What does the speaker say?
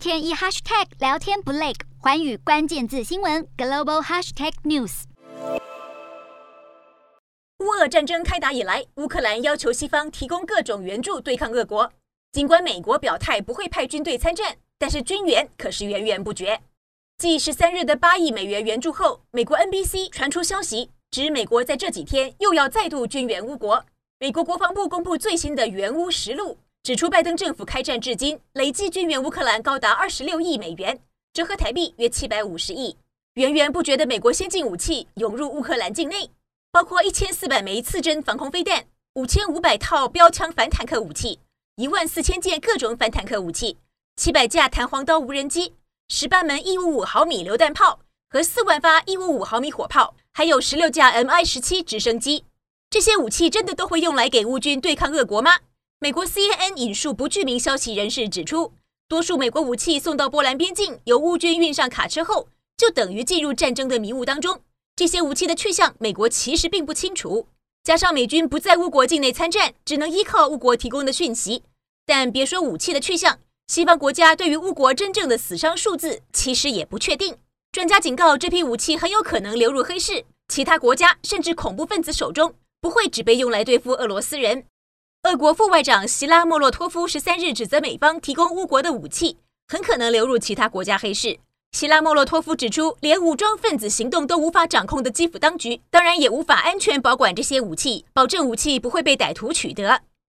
天一 hashtag 聊天不累，寰宇关键字新闻 global hashtag news。乌俄战争开打以来，乌克兰要求西方提供各种援助对抗俄国。尽管美国表态不会派军队参战，但是军援可是源源不绝。继十三日的八亿美元援助后，美国 NBC 传出消息，指美国在这几天又要再度军援乌国。美国国防部公布最新的援乌实录，指出拜登政府开战至今，累计军援乌克兰高达二十六亿美元，折合台币约七百五十亿。源源不绝的美国先进武器涌入乌克兰境内，包括一千四百枚刺针防空飞弹、五千五百套标枪反坦克武器。一万四千件各种反坦克武器，七百架弹簧刀无人机，十八门一五五毫米榴弹炮和四万发一五五毫米火炮，还有十六架 MI 十七直升机。这些武器真的都会用来给乌军对抗俄国吗？美国 CNN 引述不具名消息人士指出，多数美国武器送到波兰边境，由乌军运上卡车后，就等于进入战争的迷雾当中。这些武器的去向，美国其实并不清楚。加上美军不在乌国境内参战，只能依靠乌国提供的讯息。但别说武器的去向，西方国家对于乌国真正的死伤数字其实也不确定。专家警告，这批武器很有可能流入黑市，其他国家甚至恐怖分子手中，不会只被用来对付俄罗斯人。俄国副外长希拉莫洛托夫十三日指责美方提供乌国的武器，很可能流入其他国家黑市。希拉莫洛托夫指出，连武装分子行动都无法掌控的基辅当局，当然也无法安全保管这些武器，保证武器不会被歹徒取得。